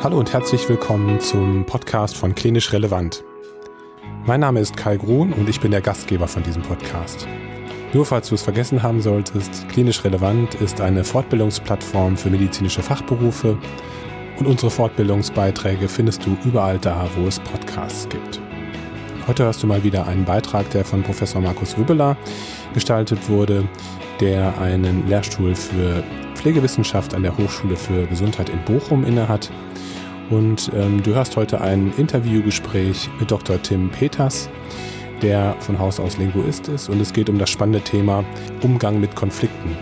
Hallo und herzlich willkommen zum Podcast von Klinisch Relevant. Mein Name ist Kai Grun und ich bin der Gastgeber von diesem Podcast. Nur falls du es vergessen haben solltest, Klinisch Relevant ist eine Fortbildungsplattform für medizinische Fachberufe und unsere Fortbildungsbeiträge findest du überall da, wo es Podcasts gibt. Heute hörst du mal wieder einen Beitrag, der von Professor Markus Rübeler gestaltet wurde, der einen Lehrstuhl für Pflegewissenschaft an der Hochschule für Gesundheit in Bochum innehat und ähm, du hörst heute ein Interviewgespräch mit Dr. Tim Peters, der von Haus aus Linguist ist. Und es geht um das spannende Thema Umgang mit Konflikten.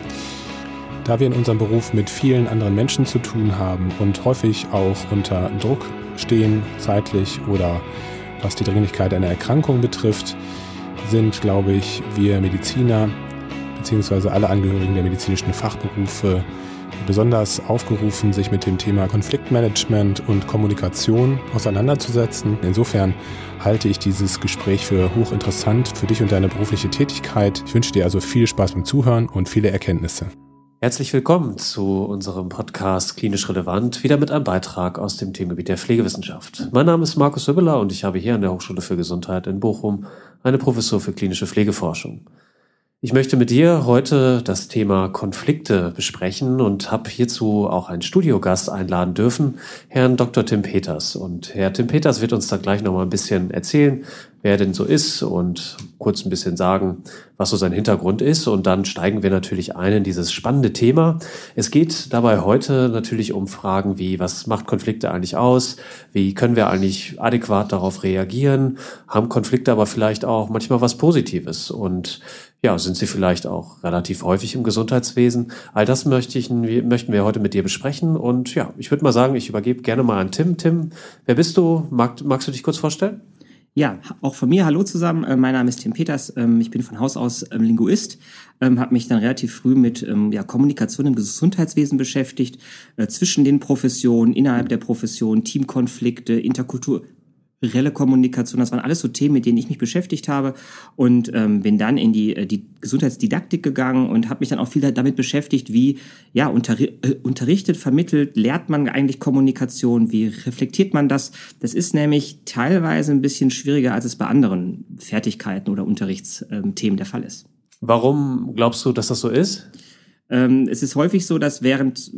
Da wir in unserem Beruf mit vielen anderen Menschen zu tun haben und häufig auch unter Druck stehen, zeitlich oder was die Dringlichkeit einer Erkrankung betrifft, sind, glaube ich, wir Mediziner bzw. alle Angehörigen der medizinischen Fachberufe besonders aufgerufen, sich mit dem Thema Konfliktmanagement und Kommunikation auseinanderzusetzen. Insofern halte ich dieses Gespräch für hochinteressant für dich und deine berufliche Tätigkeit. Ich wünsche dir also viel Spaß beim Zuhören und viele Erkenntnisse. Herzlich willkommen zu unserem Podcast Klinisch Relevant, wieder mit einem Beitrag aus dem Themengebiet der Pflegewissenschaft. Mein Name ist Markus Hübbeler und ich habe hier an der Hochschule für Gesundheit in Bochum eine Professur für klinische Pflegeforschung. Ich möchte mit dir heute das Thema Konflikte besprechen und habe hierzu auch einen Studiogast einladen dürfen, Herrn Dr. Tim Peters. Und Herr Tim Peters wird uns da gleich noch mal ein bisschen erzählen, wer er denn so ist und kurz ein bisschen sagen, was so sein Hintergrund ist. Und dann steigen wir natürlich ein in dieses spannende Thema. Es geht dabei heute natürlich um Fragen wie, was macht Konflikte eigentlich aus? Wie können wir eigentlich adäquat darauf reagieren? Haben Konflikte aber vielleicht auch manchmal was Positives? Und ja, sind sie vielleicht auch relativ häufig im Gesundheitswesen? All das möchte ich, möchten wir heute mit dir besprechen. Und ja, ich würde mal sagen, ich übergebe gerne mal an Tim. Tim, wer bist du? Mag, magst du dich kurz vorstellen? Ja, auch von mir hallo zusammen. Äh, mein Name ist Tim Peters. Ähm, ich bin von Haus aus ähm, Linguist, ähm, habe mich dann relativ früh mit ja, Kommunikation im Gesundheitswesen beschäftigt, äh, zwischen den Professionen, innerhalb der Profession, Teamkonflikte, Interkultur, relle Kommunikation, das waren alles so Themen, mit denen ich mich beschäftigt habe und ähm, bin dann in die, äh, die Gesundheitsdidaktik gegangen und habe mich dann auch viel damit beschäftigt, wie ja unter, äh, unterrichtet, vermittelt, lehrt man eigentlich Kommunikation, wie reflektiert man das? Das ist nämlich teilweise ein bisschen schwieriger, als es bei anderen Fertigkeiten oder Unterrichtsthemen der Fall ist. Warum glaubst du, dass das so ist? Ähm, es ist häufig so, dass während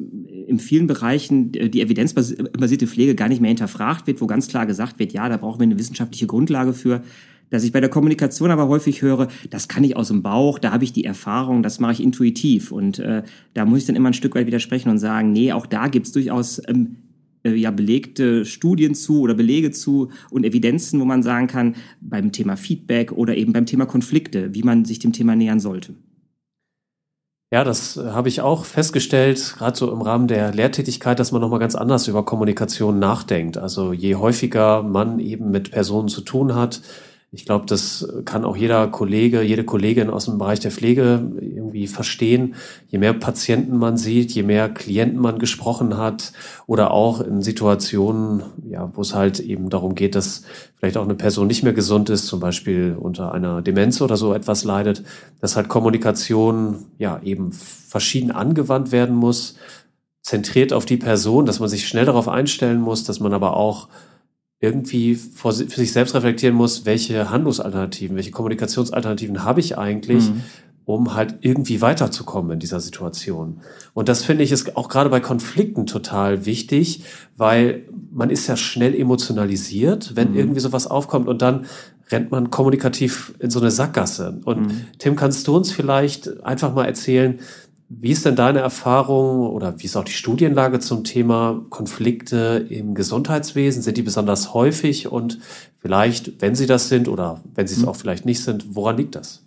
in vielen Bereichen die evidenzbasierte Pflege gar nicht mehr hinterfragt wird, wo ganz klar gesagt wird, ja, da brauchen wir eine wissenschaftliche Grundlage für, dass ich bei der Kommunikation aber häufig höre, das kann ich aus dem Bauch, da habe ich die Erfahrung, das mache ich intuitiv. Und äh, da muss ich dann immer ein Stück weit widersprechen und sagen, nee, auch da gibt es durchaus ähm, äh, ja belegte Studien zu oder Belege zu und Evidenzen, wo man sagen kann, beim Thema Feedback oder eben beim Thema Konflikte, wie man sich dem Thema nähern sollte. Ja, das äh, habe ich auch festgestellt, gerade so im Rahmen der Lehrtätigkeit, dass man nochmal ganz anders über Kommunikation nachdenkt. Also je häufiger man eben mit Personen zu tun hat, ich glaube, das kann auch jeder Kollege, jede Kollegin aus dem Bereich der Pflege irgendwie verstehen. Je mehr Patienten man sieht, je mehr Klienten man gesprochen hat oder auch in Situationen, ja, wo es halt eben darum geht, dass vielleicht auch eine Person nicht mehr gesund ist, zum Beispiel unter einer Demenz oder so etwas leidet, dass halt Kommunikation ja eben verschieden angewandt werden muss, zentriert auf die Person, dass man sich schnell darauf einstellen muss, dass man aber auch irgendwie vor, für sich selbst reflektieren muss, welche Handlungsalternativen, welche Kommunikationsalternativen habe ich eigentlich, mhm. um halt irgendwie weiterzukommen in dieser Situation. Und das finde ich ist auch gerade bei Konflikten total wichtig, weil man ist ja schnell emotionalisiert, wenn mhm. irgendwie sowas aufkommt und dann rennt man kommunikativ in so eine Sackgasse. Und mhm. Tim, kannst du uns vielleicht einfach mal erzählen, wie ist denn deine Erfahrung oder wie ist auch die Studienlage zum Thema Konflikte im Gesundheitswesen? Sind die besonders häufig und vielleicht, wenn sie das sind oder wenn sie es mhm. auch vielleicht nicht sind, woran liegt das?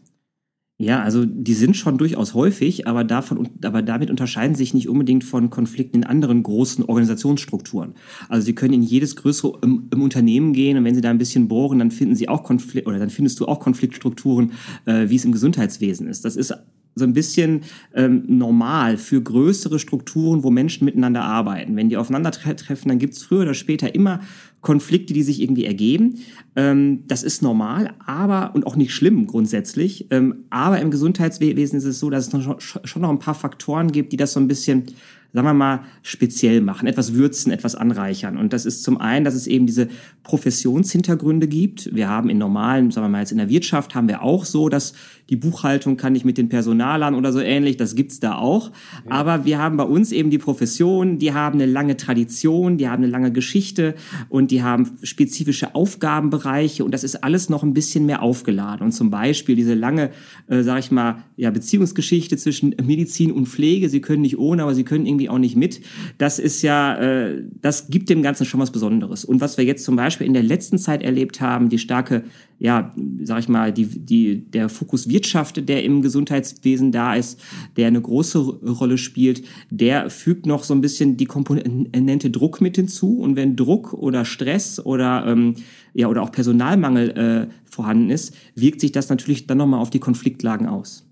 Ja, also die sind schon durchaus häufig, aber, davon, aber damit unterscheiden sich nicht unbedingt von Konflikten in anderen großen Organisationsstrukturen. Also sie können in jedes größere im, im Unternehmen gehen und wenn sie da ein bisschen bohren, dann finden sie auch Konflikt oder dann findest du auch Konfliktstrukturen, äh, wie es im Gesundheitswesen ist. Das ist so ein bisschen ähm, normal für größere Strukturen, wo Menschen miteinander arbeiten. Wenn die aufeinandertreffen, dann gibt es früher oder später immer Konflikte, die sich irgendwie ergeben. Ähm, das ist normal, aber und auch nicht schlimm grundsätzlich. Ähm, aber im Gesundheitswesen ist es so, dass es noch, schon noch ein paar Faktoren gibt, die das so ein bisschen sagen wir mal, speziell machen, etwas würzen, etwas anreichern. Und das ist zum einen, dass es eben diese Professionshintergründe gibt. Wir haben in normalen, sagen wir mal jetzt in der Wirtschaft, haben wir auch so, dass die Buchhaltung kann ich mit den Personalern oder so ähnlich, das gibt's da auch. Ja. Aber wir haben bei uns eben die Profession, die haben eine lange Tradition, die haben eine lange Geschichte und die haben spezifische Aufgabenbereiche und das ist alles noch ein bisschen mehr aufgeladen. Und zum Beispiel diese lange, äh, sag ich mal, ja, Beziehungsgeschichte zwischen Medizin und Pflege, sie können nicht ohne, aber sie können irgendwie auch nicht mit. Das ist ja, äh, das gibt dem Ganzen schon was Besonderes. Und was wir jetzt zum Beispiel in der letzten Zeit erlebt haben, die starke ja, sag ich mal, die, die, der Fokus Wirtschaft, der im Gesundheitswesen da ist, der eine große Rolle spielt, der fügt noch so ein bisschen die Komponente Druck mit hinzu. Und wenn Druck oder Stress oder, ähm, ja, oder auch Personalmangel äh, vorhanden ist, wirkt sich das natürlich dann nochmal auf die Konfliktlagen aus.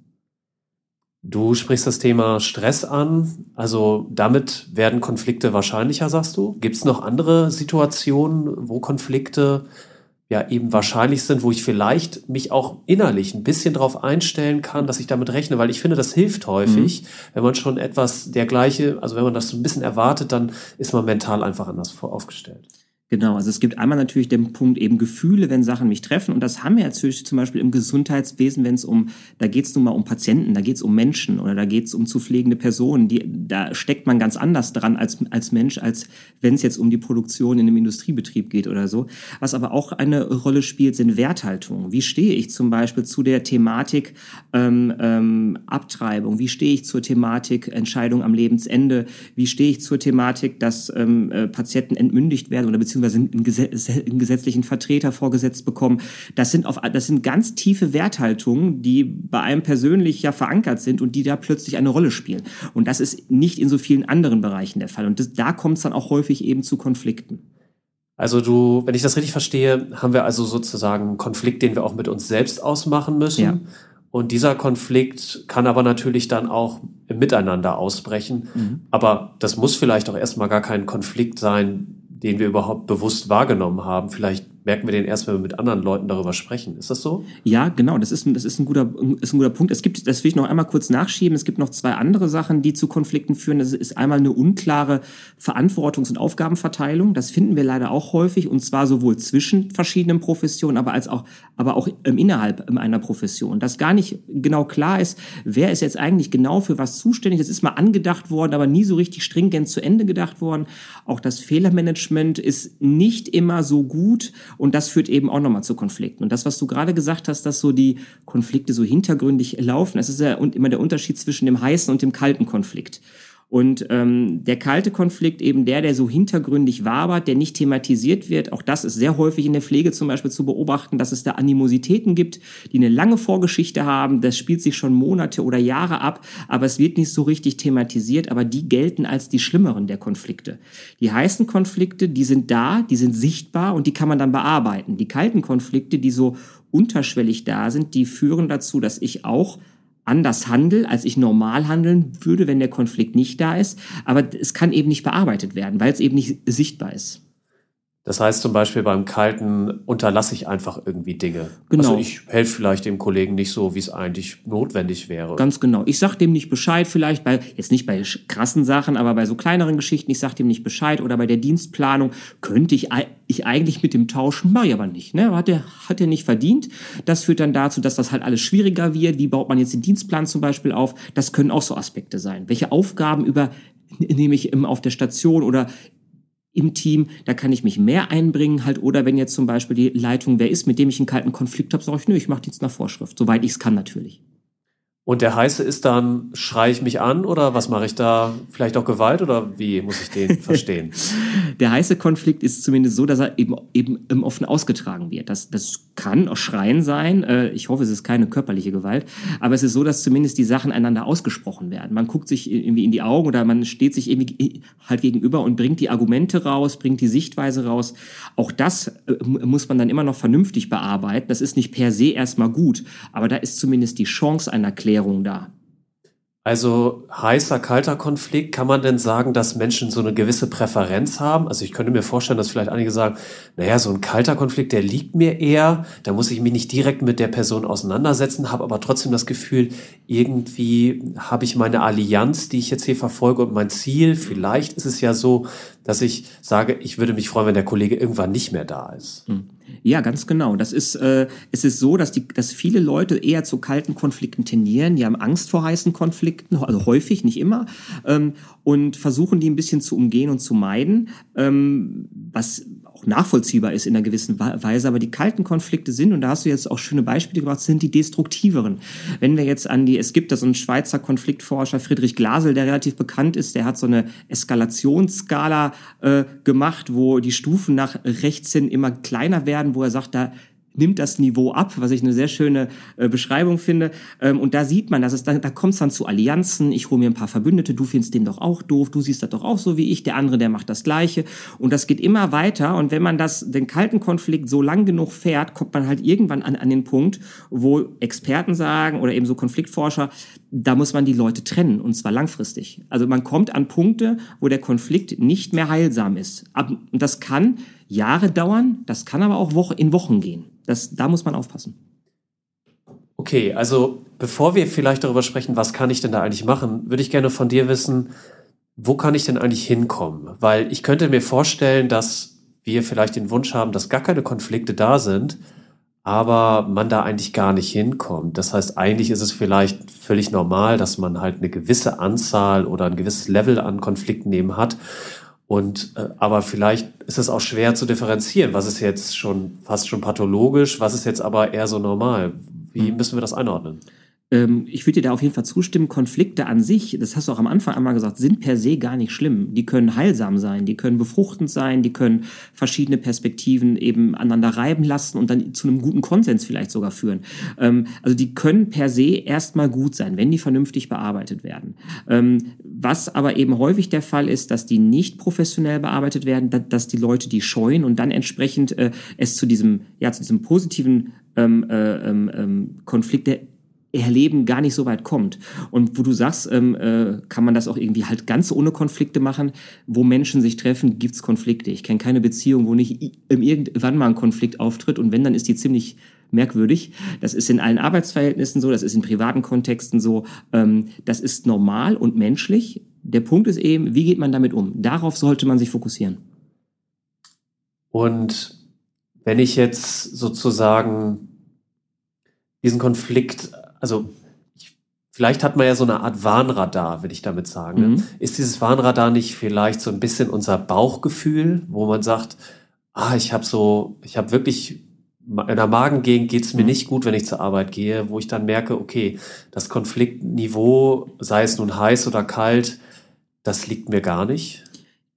Du sprichst das Thema Stress an. Also damit werden Konflikte wahrscheinlicher, sagst du? Gibt es noch andere Situationen, wo Konflikte ja eben wahrscheinlich sind, wo ich vielleicht mich auch innerlich ein bisschen darauf einstellen kann, dass ich damit rechne, weil ich finde, das hilft häufig, mhm. wenn man schon etwas dergleiche, also wenn man das so ein bisschen erwartet, dann ist man mental einfach anders aufgestellt. Genau, also es gibt einmal natürlich den Punkt eben Gefühle, wenn Sachen mich treffen. Und das haben wir natürlich zum Beispiel im Gesundheitswesen, wenn es um, da geht es nun mal um Patienten, da geht es um Menschen oder da geht es um zu pflegende Personen. Die, da steckt man ganz anders dran als, als Mensch, als wenn es jetzt um die Produktion in einem Industriebetrieb geht oder so. Was aber auch eine Rolle spielt, sind Werthaltungen. Wie stehe ich zum Beispiel zu der Thematik ähm, ähm, Abtreibung? Wie stehe ich zur Thematik Entscheidung am Lebensende? Wie stehe ich zur Thematik, dass ähm, äh, Patienten entmündigt werden oder beziehungsweise beziehungsweise einen, gesetzlichen Vertreter vorgesetzt bekommen. Das sind, auf, das sind ganz tiefe Werthaltungen, die bei einem persönlich ja verankert sind und die da plötzlich eine Rolle spielen. Und das ist nicht in so vielen anderen Bereichen der Fall. Und das, da kommt es dann auch häufig eben zu Konflikten. Also du, wenn ich das richtig verstehe, haben wir also sozusagen einen Konflikt, den wir auch mit uns selbst ausmachen müssen. Ja. Und dieser Konflikt kann aber natürlich dann auch im Miteinander ausbrechen. Mhm. Aber das muss vielleicht auch erstmal gar kein Konflikt sein, den wir überhaupt bewusst wahrgenommen haben. Vielleicht merken wir den erst, wenn wir mit anderen Leuten darüber sprechen. Ist das so? Ja, genau. Das ist, das ist, ein, guter, ist ein guter Punkt. Es gibt, das will ich noch einmal kurz nachschieben. Es gibt noch zwei andere Sachen, die zu Konflikten führen. Das ist einmal eine unklare Verantwortungs- und Aufgabenverteilung. Das finden wir leider auch häufig und zwar sowohl zwischen verschiedenen Professionen, aber als auch, aber auch innerhalb einer Profession. Dass gar nicht genau klar ist, wer ist jetzt eigentlich genau für was zuständig. Das ist mal angedacht worden, aber nie so richtig stringent zu Ende gedacht worden. Auch das Fehlermanagement ist nicht immer so gut und das führt eben auch nochmal zu Konflikten. Und das, was du gerade gesagt hast, dass so die Konflikte so hintergründig laufen, das ist ja immer der Unterschied zwischen dem heißen und dem kalten Konflikt. Und ähm, der kalte Konflikt, eben der, der so hintergründig wabert, der nicht thematisiert wird, auch das ist sehr häufig in der Pflege zum Beispiel zu beobachten, dass es da Animositäten gibt, die eine lange Vorgeschichte haben. Das spielt sich schon Monate oder Jahre ab, aber es wird nicht so richtig thematisiert, aber die gelten als die schlimmeren der Konflikte. Die heißen Konflikte, die sind da, die sind sichtbar und die kann man dann bearbeiten. Die kalten Konflikte, die so unterschwellig da sind, die führen dazu, dass ich auch anders handle, als ich normal handeln würde, wenn der Konflikt nicht da ist. Aber es kann eben nicht bearbeitet werden, weil es eben nicht sichtbar ist. Das heißt zum Beispiel beim Kalten unterlasse ich einfach irgendwie Dinge. Genau. Also ich helfe vielleicht dem Kollegen nicht so, wie es eigentlich notwendig wäre. Ganz genau. Ich sage dem nicht Bescheid vielleicht, bei, jetzt nicht bei krassen Sachen, aber bei so kleineren Geschichten, ich sage dem nicht Bescheid oder bei der Dienstplanung könnte ich, ich eigentlich mit dem tauschen, mache ich aber nicht. Ne? Hat er hat er nicht verdient. Das führt dann dazu, dass das halt alles schwieriger wird. Wie baut man jetzt den Dienstplan zum Beispiel auf? Das können auch so Aspekte sein. Welche Aufgaben über nehme ich auf der Station oder im Team, da kann ich mich mehr einbringen halt oder wenn jetzt zum Beispiel die Leitung wer ist, mit dem ich einen kalten Konflikt habe, sage ich, nö, ich mache jetzt nach Vorschrift, soweit ich es kann natürlich. Und der heiße ist dann, schreie ich mich an oder was mache ich da? Vielleicht auch Gewalt oder wie muss ich den verstehen? der heiße Konflikt ist zumindest so, dass er eben, eben im Offen ausgetragen wird. Das, das kann auch Schreien sein. Äh, ich hoffe, es ist keine körperliche Gewalt. Aber es ist so, dass zumindest die Sachen einander ausgesprochen werden. Man guckt sich irgendwie in die Augen oder man steht sich irgendwie halt gegenüber und bringt die Argumente raus, bringt die Sichtweise raus. Auch das äh, muss man dann immer noch vernünftig bearbeiten. Das ist nicht per se erstmal gut. Aber da ist zumindest die Chance einer Klärung Erklärung da. Also heißer, kalter Konflikt, kann man denn sagen, dass Menschen so eine gewisse Präferenz haben? Also ich könnte mir vorstellen, dass vielleicht einige sagen, naja, so ein kalter Konflikt, der liegt mir eher, da muss ich mich nicht direkt mit der Person auseinandersetzen, habe aber trotzdem das Gefühl, irgendwie habe ich meine Allianz, die ich jetzt hier verfolge und mein Ziel. Vielleicht ist es ja so, dass ich sage, ich würde mich freuen, wenn der Kollege irgendwann nicht mehr da ist. Hm. Ja, ganz genau. Das ist, äh, es ist so, dass, die, dass viele Leute eher zu kalten Konflikten tendieren. Die haben Angst vor heißen Konflikten, also häufig, nicht immer, ähm, und versuchen die ein bisschen zu umgehen und zu meiden, ähm, was auch nachvollziehbar ist in einer gewissen Weise. Aber die kalten Konflikte sind, und da hast du jetzt auch schöne Beispiele gemacht, sind die destruktiveren. Wenn wir jetzt an die, es gibt da so einen Schweizer Konfliktforscher, Friedrich Glasel, der relativ bekannt ist, der hat so eine Eskalationsskala äh, gemacht, wo die Stufen nach rechts hin immer kleiner werden, wo er sagt, da nimmt das Niveau ab, was ich eine sehr schöne äh, Beschreibung finde. Ähm, und da sieht man, dass es da, da kommt es dann zu Allianzen. Ich hole mir ein paar Verbündete, du findest den doch auch doof, du siehst das doch auch so wie ich, der andere, der macht das Gleiche. Und das geht immer weiter. Und wenn man das, den kalten Konflikt so lang genug fährt, kommt man halt irgendwann an, an den Punkt, wo Experten sagen oder eben so Konfliktforscher, da muss man die Leute trennen und zwar langfristig. Also man kommt an Punkte, wo der Konflikt nicht mehr heilsam ist. Und das kann Jahre dauern, das kann aber auch in Wochen gehen. Das, da muss man aufpassen. Okay, also bevor wir vielleicht darüber sprechen, was kann ich denn da eigentlich machen, würde ich gerne von dir wissen, wo kann ich denn eigentlich hinkommen? Weil ich könnte mir vorstellen, dass wir vielleicht den Wunsch haben, dass gar keine Konflikte da sind, aber man da eigentlich gar nicht hinkommt. Das heißt, eigentlich ist es vielleicht völlig normal, dass man halt eine gewisse Anzahl oder ein gewisses Level an Konflikten eben hat und äh, aber vielleicht ist es auch schwer zu differenzieren, was ist jetzt schon fast schon pathologisch, was ist jetzt aber eher so normal. Wie hm. müssen wir das einordnen? Ähm, ich würde dir da auf jeden Fall zustimmen, Konflikte an sich, das hast du auch am Anfang einmal gesagt, sind per se gar nicht schlimm. Die können heilsam sein, die können befruchtend sein, die können verschiedene Perspektiven eben aneinander reiben lassen und dann zu einem guten Konsens vielleicht sogar führen. Ähm, also die können per se erstmal gut sein, wenn die vernünftig bearbeitet werden. Ähm, was aber eben häufig der Fall ist, dass die nicht professionell bearbeitet werden, dass die Leute die scheuen und dann entsprechend äh, es zu diesem, ja, zu diesem positiven ähm, äh, ähm, Konflikt der Erleben gar nicht so weit kommt. Und wo du sagst, ähm, äh, kann man das auch irgendwie halt ganz ohne Konflikte machen. Wo Menschen sich treffen, gibt's Konflikte. Ich kenne keine Beziehung, wo nicht irgendwann mal ein Konflikt auftritt und wenn, dann ist die ziemlich merkwürdig. Das ist in allen Arbeitsverhältnissen so, das ist in privaten Kontexten so. Ähm, das ist normal und menschlich. Der Punkt ist eben, wie geht man damit um? Darauf sollte man sich fokussieren. Und wenn ich jetzt sozusagen diesen Konflikt also ich, vielleicht hat man ja so eine Art Warnradar, will ich damit sagen. Ne? Mhm. Ist dieses Warnradar nicht vielleicht so ein bisschen unser Bauchgefühl, wo man sagt, ah, ich habe so, ich habe wirklich in der Magengegend geht es mir mhm. nicht gut, wenn ich zur Arbeit gehe, wo ich dann merke, okay, das Konfliktniveau, sei es nun heiß oder kalt, das liegt mir gar nicht.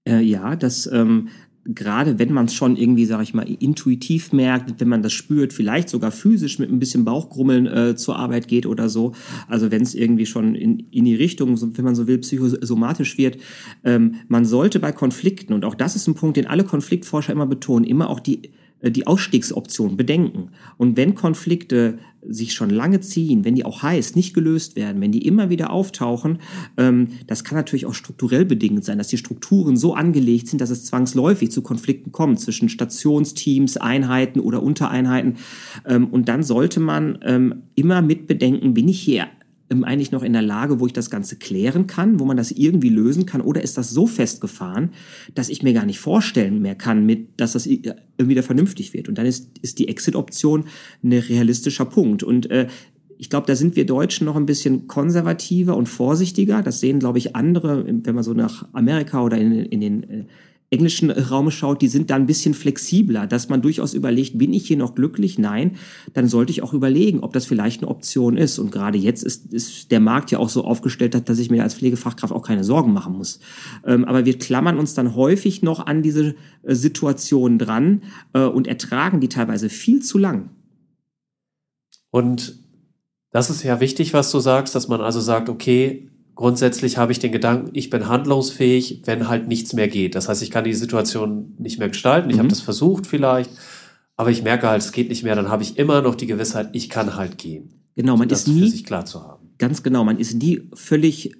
Äh, ja, das ähm, gerade wenn man es schon irgendwie, sage ich mal, intuitiv merkt, wenn man das spürt, vielleicht sogar physisch mit ein bisschen Bauchgrummeln äh, zur Arbeit geht oder so. Also wenn es irgendwie schon in, in die Richtung, wenn man so will, psychosomatisch wird. Ähm, man sollte bei Konflikten, und auch das ist ein Punkt, den alle Konfliktforscher immer betonen, immer auch die die Ausstiegsoption bedenken. Und wenn Konflikte sich schon lange ziehen, wenn die auch heiß nicht gelöst werden, wenn die immer wieder auftauchen, ähm, das kann natürlich auch strukturell bedingt sein, dass die Strukturen so angelegt sind, dass es zwangsläufig zu Konflikten kommt zwischen Stationsteams, Einheiten oder Untereinheiten. Ähm, und dann sollte man ähm, immer mit bedenken, bin ich hier eigentlich noch in der Lage, wo ich das Ganze klären kann, wo man das irgendwie lösen kann? Oder ist das so festgefahren, dass ich mir gar nicht vorstellen mehr kann, mit, dass das wieder vernünftig wird? Und dann ist, ist die Exit-Option ein realistischer Punkt. Und äh, ich glaube, da sind wir Deutschen noch ein bisschen konservativer und vorsichtiger. Das sehen, glaube ich, andere, wenn man so nach Amerika oder in, in den äh, englischen Raum schaut, die sind da ein bisschen flexibler, dass man durchaus überlegt, bin ich hier noch glücklich? Nein, dann sollte ich auch überlegen, ob das vielleicht eine Option ist. Und gerade jetzt ist, ist der Markt ja auch so aufgestellt, dass ich mir als Pflegefachkraft auch keine Sorgen machen muss. Ähm, aber wir klammern uns dann häufig noch an diese äh, Situation dran äh, und ertragen die teilweise viel zu lang. Und das ist ja wichtig, was du sagst, dass man also sagt, okay, grundsätzlich habe ich den Gedanken, ich bin handlungsfähig, wenn halt nichts mehr geht. Das heißt, ich kann die Situation nicht mehr gestalten. Ich mhm. habe das versucht vielleicht, aber ich merke halt, es geht nicht mehr. Dann habe ich immer noch die Gewissheit, ich kann halt gehen. Genau, man das ist nie für sich klar zu haben. Ganz genau, man ist nie völlig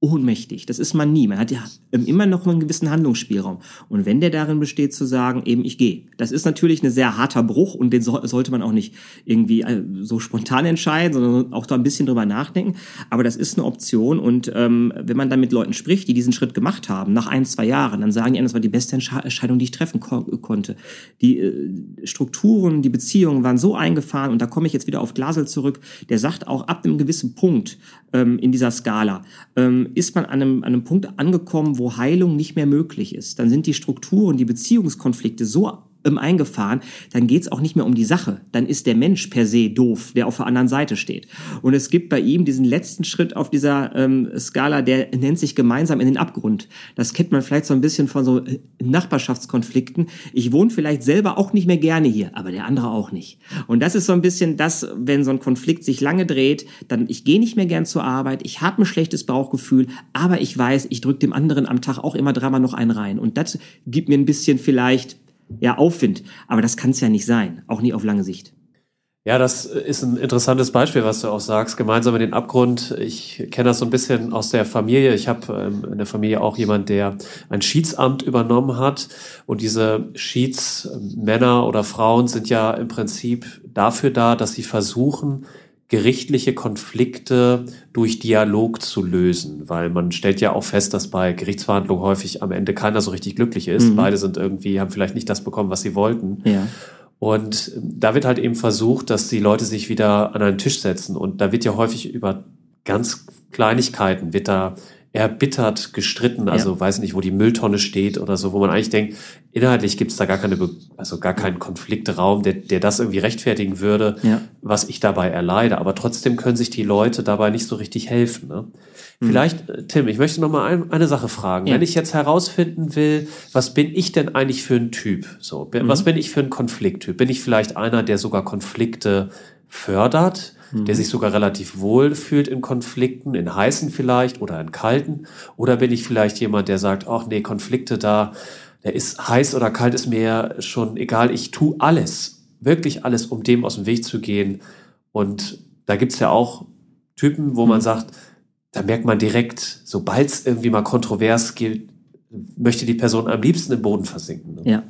ohnmächtig. Das ist man nie. Man hat ja immer noch einen gewissen Handlungsspielraum. Und wenn der darin besteht, zu sagen, eben ich gehe. Das ist natürlich ein sehr harter Bruch und den so, sollte man auch nicht irgendwie äh, so spontan entscheiden, sondern auch da ein bisschen drüber nachdenken. Aber das ist eine Option. Und ähm, wenn man dann mit Leuten spricht, die diesen Schritt gemacht haben, nach ein, zwei Jahren, dann sagen die, das war die beste Entscheidung, die ich treffen ko konnte. Die äh, Strukturen, die Beziehungen waren so eingefahren, und da komme ich jetzt wieder auf Glasel zurück, der sagt auch ab einem gewissen Punkt ähm, in dieser Skala, ähm, ist man an einem, an einem Punkt angekommen, wo Heilung nicht mehr möglich ist. Dann sind die Strukturen, die Beziehungskonflikte so eingefahren, dann geht's auch nicht mehr um die Sache. Dann ist der Mensch per se doof, der auf der anderen Seite steht. Und es gibt bei ihm diesen letzten Schritt auf dieser ähm, Skala, der nennt sich gemeinsam in den Abgrund. Das kennt man vielleicht so ein bisschen von so äh, Nachbarschaftskonflikten. Ich wohne vielleicht selber auch nicht mehr gerne hier, aber der andere auch nicht. Und das ist so ein bisschen das, wenn so ein Konflikt sich lange dreht, dann ich gehe nicht mehr gern zur Arbeit, ich habe ein schlechtes Bauchgefühl, aber ich weiß, ich drücke dem anderen am Tag auch immer dreimal noch einen rein. Und das gibt mir ein bisschen vielleicht ja, Aufwind. Aber das kann es ja nicht sein, auch nie auf lange Sicht. Ja, das ist ein interessantes Beispiel, was du auch sagst. Gemeinsam in den Abgrund. Ich kenne das so ein bisschen aus der Familie. Ich habe ähm, in der Familie auch jemand, der ein Schiedsamt übernommen hat. Und diese Schiedsmänner oder Frauen sind ja im Prinzip dafür da, dass sie versuchen, gerichtliche Konflikte durch Dialog zu lösen, weil man stellt ja auch fest, dass bei Gerichtsverhandlungen häufig am Ende keiner so richtig glücklich ist. Mhm. Beide sind irgendwie, haben vielleicht nicht das bekommen, was sie wollten. Ja. Und da wird halt eben versucht, dass die Leute sich wieder an einen Tisch setzen. Und da wird ja häufig über ganz Kleinigkeiten wird da erbittert gestritten, also ja. weiß nicht, wo die Mülltonne steht oder so, wo man eigentlich denkt, inhaltlich gibt es da gar keine, also gar keinen Konfliktraum, der, der das irgendwie rechtfertigen würde, ja. was ich dabei erleide. Aber trotzdem können sich die Leute dabei nicht so richtig helfen. Ne? Mhm. Vielleicht, äh, Tim, ich möchte noch mal ein, eine Sache fragen. Ja. Wenn ich jetzt herausfinden will, was bin ich denn eigentlich für ein Typ? So, mhm. was bin ich für ein Konflikttyp? Bin ich vielleicht einer, der sogar Konflikte fördert? Mhm. der sich sogar relativ wohl fühlt in Konflikten, in heißen vielleicht oder in kalten? Oder bin ich vielleicht jemand, der sagt, ach nee, Konflikte da, der ist heiß oder kalt, ist mir schon egal, ich tu alles, wirklich alles, um dem aus dem Weg zu gehen. Und da gibt's ja auch Typen, wo mhm. man sagt, da merkt man direkt, sobald es irgendwie mal kontrovers geht, möchte die Person am liebsten im Boden versinken. Ne? Ja.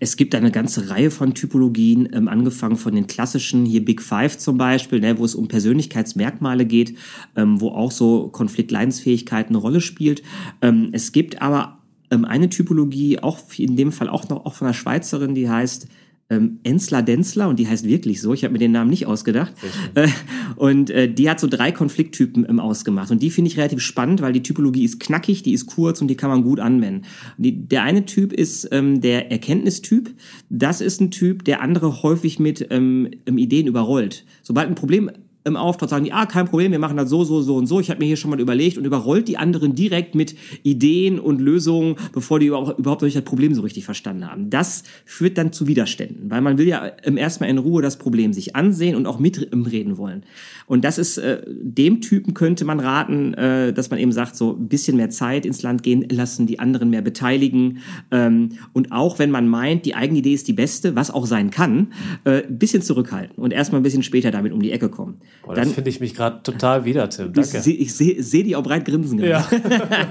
Es gibt eine ganze Reihe von Typologien, ähm, angefangen von den klassischen, hier Big Five zum Beispiel, ne, wo es um Persönlichkeitsmerkmale geht, ähm, wo auch so Konfliktleidensfähigkeit eine Rolle spielt. Ähm, es gibt aber ähm, eine Typologie, auch in dem Fall auch noch auch von einer Schweizerin, die heißt ähm, Ensler Denzler und die heißt wirklich so. Ich habe mir den Namen nicht ausgedacht. Äh, und äh, die hat so drei Konflikttypen ähm, ausgemacht. Und die finde ich relativ spannend, weil die Typologie ist knackig, die ist kurz und die kann man gut anwenden. Die, der eine Typ ist ähm, der Erkenntnistyp. Das ist ein Typ, der andere häufig mit ähm, Ideen überrollt. Sobald ein Problem im Auftrag sagen die, ah, kein Problem, wir machen das so, so, so und so. Ich habe mir hier schon mal überlegt und überrollt die anderen direkt mit Ideen und Lösungen, bevor die überhaupt, überhaupt das Problem so richtig verstanden haben. Das führt dann zu Widerständen, weil man will ja erstmal in Ruhe das Problem sich ansehen und auch mitreden wollen. Und das ist, äh, dem Typen könnte man raten, äh, dass man eben sagt, so ein bisschen mehr Zeit ins Land gehen lassen, die anderen mehr beteiligen. Ähm, und auch wenn man meint, die eigene Idee ist die beste, was auch sein kann, äh, bisschen zurückhalten und erstmal ein bisschen später damit um die Ecke kommen. Boah, dann finde ich mich gerade total wieder, Tim. Danke. Ich sehe seh die auch breit grinsen. Ja.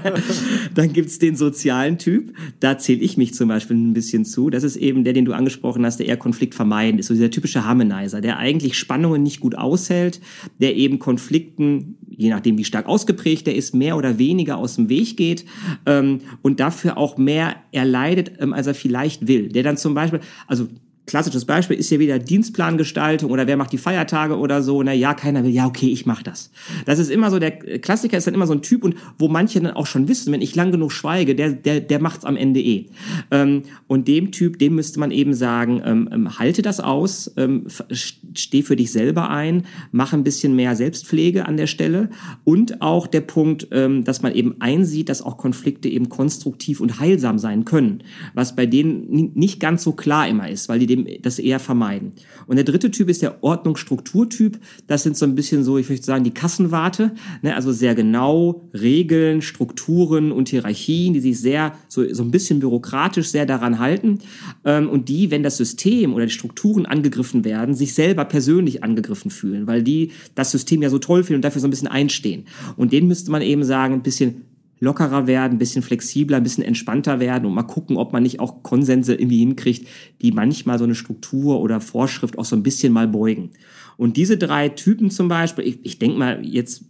dann gibt's den sozialen Typ. Da zähle ich mich zum Beispiel ein bisschen zu. Das ist eben der, den du angesprochen hast, der eher Konflikt vermeiden ist. So dieser typische Harmonizer, der eigentlich Spannungen nicht gut aushält, der eben Konflikten, je nachdem wie stark ausgeprägt der ist, mehr oder weniger aus dem Weg geht ähm, und dafür auch mehr erleidet, ähm, als er vielleicht will. Der dann zum Beispiel, also klassisches Beispiel ist ja wieder Dienstplangestaltung oder wer macht die Feiertage oder so. Na ja, keiner will. Ja, okay, ich mach das. Das ist immer so, der Klassiker ist dann immer so ein Typ und wo manche dann auch schon wissen, wenn ich lang genug schweige, der, der, der macht's am Ende eh. Ähm, und dem Typ, dem müsste man eben sagen, ähm, ähm, halte das aus, ähm, steh für dich selber ein, mach ein bisschen mehr Selbstpflege an der Stelle und auch der Punkt, ähm, dass man eben einsieht, dass auch Konflikte eben konstruktiv und heilsam sein können, was bei denen nicht ganz so klar immer ist, weil die dem, das eher vermeiden. Und der dritte Typ ist der Ordnungsstrukturtyp. Das sind so ein bisschen so, ich möchte sagen, die Kassenwarte. Ne? Also sehr genau Regeln, Strukturen und Hierarchien, die sich sehr, so, so ein bisschen bürokratisch sehr daran halten. Ähm, und die, wenn das System oder die Strukturen angegriffen werden, sich selber persönlich angegriffen fühlen, weil die das System ja so toll finden und dafür so ein bisschen einstehen. Und denen müsste man eben sagen, ein bisschen lockerer werden, ein bisschen flexibler, ein bisschen entspannter werden und mal gucken, ob man nicht auch Konsense irgendwie hinkriegt, die manchmal so eine Struktur oder Vorschrift auch so ein bisschen mal beugen. Und diese drei Typen zum Beispiel, ich, ich denke mal jetzt,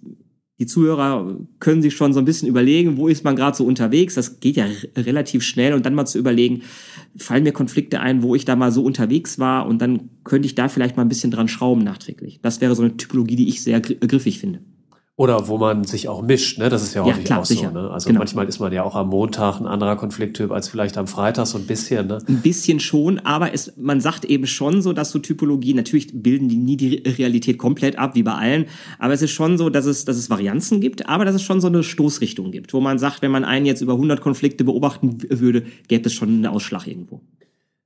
die Zuhörer können sich schon so ein bisschen überlegen, wo ist man gerade so unterwegs. Das geht ja relativ schnell und dann mal zu überlegen, fallen mir Konflikte ein, wo ich da mal so unterwegs war und dann könnte ich da vielleicht mal ein bisschen dran schrauben nachträglich. Das wäre so eine Typologie, die ich sehr griffig finde. Oder wo man sich auch mischt, ne? Das ist ja häufig ja, klar, auch sicher. so. Ne? Also genau. manchmal ist man ja auch am Montag ein anderer Konflikttyp als vielleicht am Freitag so ein bisschen. Ne? Ein bisschen schon, aber es, man sagt eben schon so, dass so Typologien, natürlich bilden die nie die Realität komplett ab, wie bei allen, aber es ist schon so, dass es, dass es Varianzen gibt, aber dass es schon so eine Stoßrichtung gibt, wo man sagt, wenn man einen jetzt über 100 Konflikte beobachten würde, gäbe es schon einen Ausschlag irgendwo.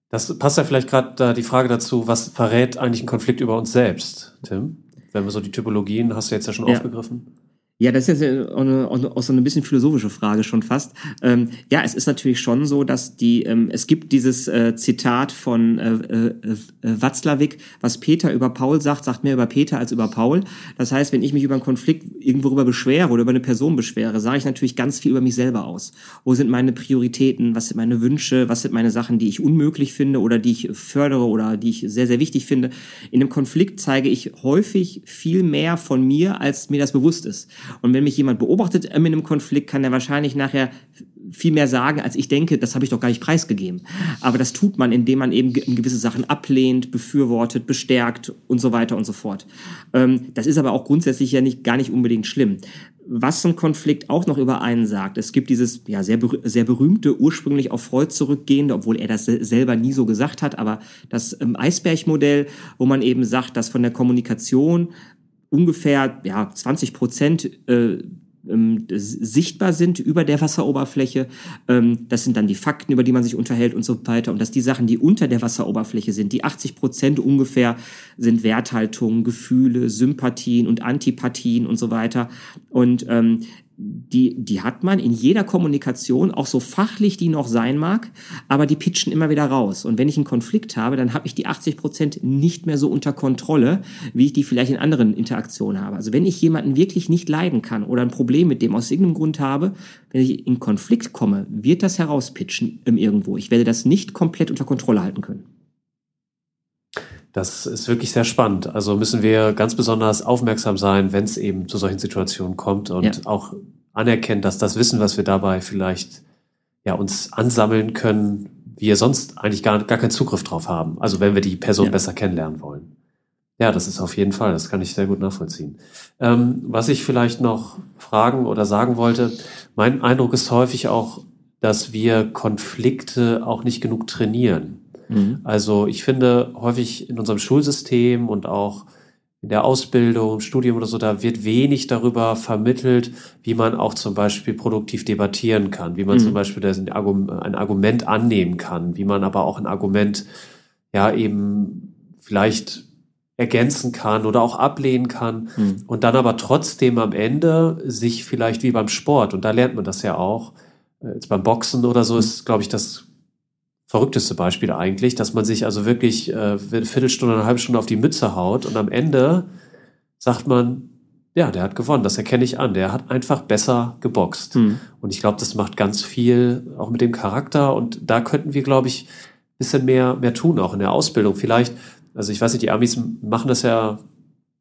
Das passt ja vielleicht gerade da die Frage dazu, was verrät eigentlich ein Konflikt über uns selbst, Tim? Wenn wir so die Typologien, hast du jetzt ja schon ja. aufgegriffen. Ja, das ist jetzt eine, auch so eine bisschen philosophische Frage schon fast. Ähm, ja, es ist natürlich schon so, dass die, ähm, es gibt dieses äh, Zitat von äh, äh, äh, Watzlawick, was Peter über Paul sagt, sagt mehr über Peter als über Paul. Das heißt, wenn ich mich über einen Konflikt irgendwo darüber beschwere oder über eine Person beschwere, sage ich natürlich ganz viel über mich selber aus. Wo sind meine Prioritäten? Was sind meine Wünsche? Was sind meine Sachen, die ich unmöglich finde oder die ich fördere oder die ich sehr, sehr wichtig finde? In einem Konflikt zeige ich häufig viel mehr von mir, als mir das bewusst ist. Und wenn mich jemand beobachtet in einem Konflikt, kann er wahrscheinlich nachher viel mehr sagen, als ich denke, das habe ich doch gar nicht preisgegeben. Aber das tut man, indem man eben gewisse Sachen ablehnt, befürwortet, bestärkt und so weiter und so fort. Ähm, das ist aber auch grundsätzlich ja nicht, gar nicht unbedingt schlimm. Was ein Konflikt auch noch über einen sagt, es gibt dieses ja, sehr, sehr berühmte, ursprünglich auf Freud zurückgehende, obwohl er das selber nie so gesagt hat, aber das ähm, Eisbergmodell, wo man eben sagt, dass von der Kommunikation ungefähr ja, 20 Prozent äh, ähm, sichtbar sind über der Wasseroberfläche. Ähm, das sind dann die Fakten, über die man sich unterhält und so weiter. Und dass die Sachen, die unter der Wasseroberfläche sind, die 80 Prozent ungefähr, sind Werthaltungen, Gefühle, Sympathien und Antipathien und so weiter. Und ähm, die, die hat man in jeder Kommunikation, auch so fachlich die noch sein mag, aber die pitchen immer wieder raus. Und wenn ich einen Konflikt habe, dann habe ich die 80 Prozent nicht mehr so unter Kontrolle, wie ich die vielleicht in anderen Interaktionen habe. Also wenn ich jemanden wirklich nicht leiden kann oder ein Problem mit dem aus irgendeinem Grund habe, wenn ich in Konflikt komme, wird das herauspitchen irgendwo. Ich werde das nicht komplett unter Kontrolle halten können. Das ist wirklich sehr spannend. Also müssen wir ganz besonders aufmerksam sein, wenn es eben zu solchen Situationen kommt und ja. auch anerkennen, dass das Wissen, was wir dabei vielleicht ja uns ansammeln können, wir sonst eigentlich gar, gar keinen Zugriff drauf haben. Also wenn wir die Person ja. besser kennenlernen wollen. Ja, das ist auf jeden Fall, das kann ich sehr gut nachvollziehen. Ähm, was ich vielleicht noch fragen oder sagen wollte, mein Eindruck ist häufig auch, dass wir Konflikte auch nicht genug trainieren. Mhm. Also ich finde häufig in unserem Schulsystem und auch in der Ausbildung, im Studium oder so, da wird wenig darüber vermittelt, wie man auch zum Beispiel produktiv debattieren kann, wie man mhm. zum Beispiel ein Argument annehmen kann, wie man aber auch ein Argument ja eben vielleicht ergänzen kann oder auch ablehnen kann mhm. und dann aber trotzdem am Ende sich vielleicht wie beim Sport, und da lernt man das ja auch, äh, jetzt beim Boxen oder so mhm. ist, glaube ich, das verrückteste Beispiel eigentlich, dass man sich also wirklich äh, eine Viertelstunde, eine halbe Stunde auf die Mütze haut und am Ende sagt man, ja, der hat gewonnen, das erkenne ich an. Der hat einfach besser geboxt. Mhm. Und ich glaube, das macht ganz viel auch mit dem Charakter. Und da könnten wir, glaube ich, bisschen mehr, mehr tun, auch in der Ausbildung. Vielleicht, also ich weiß nicht, die Amis machen das ja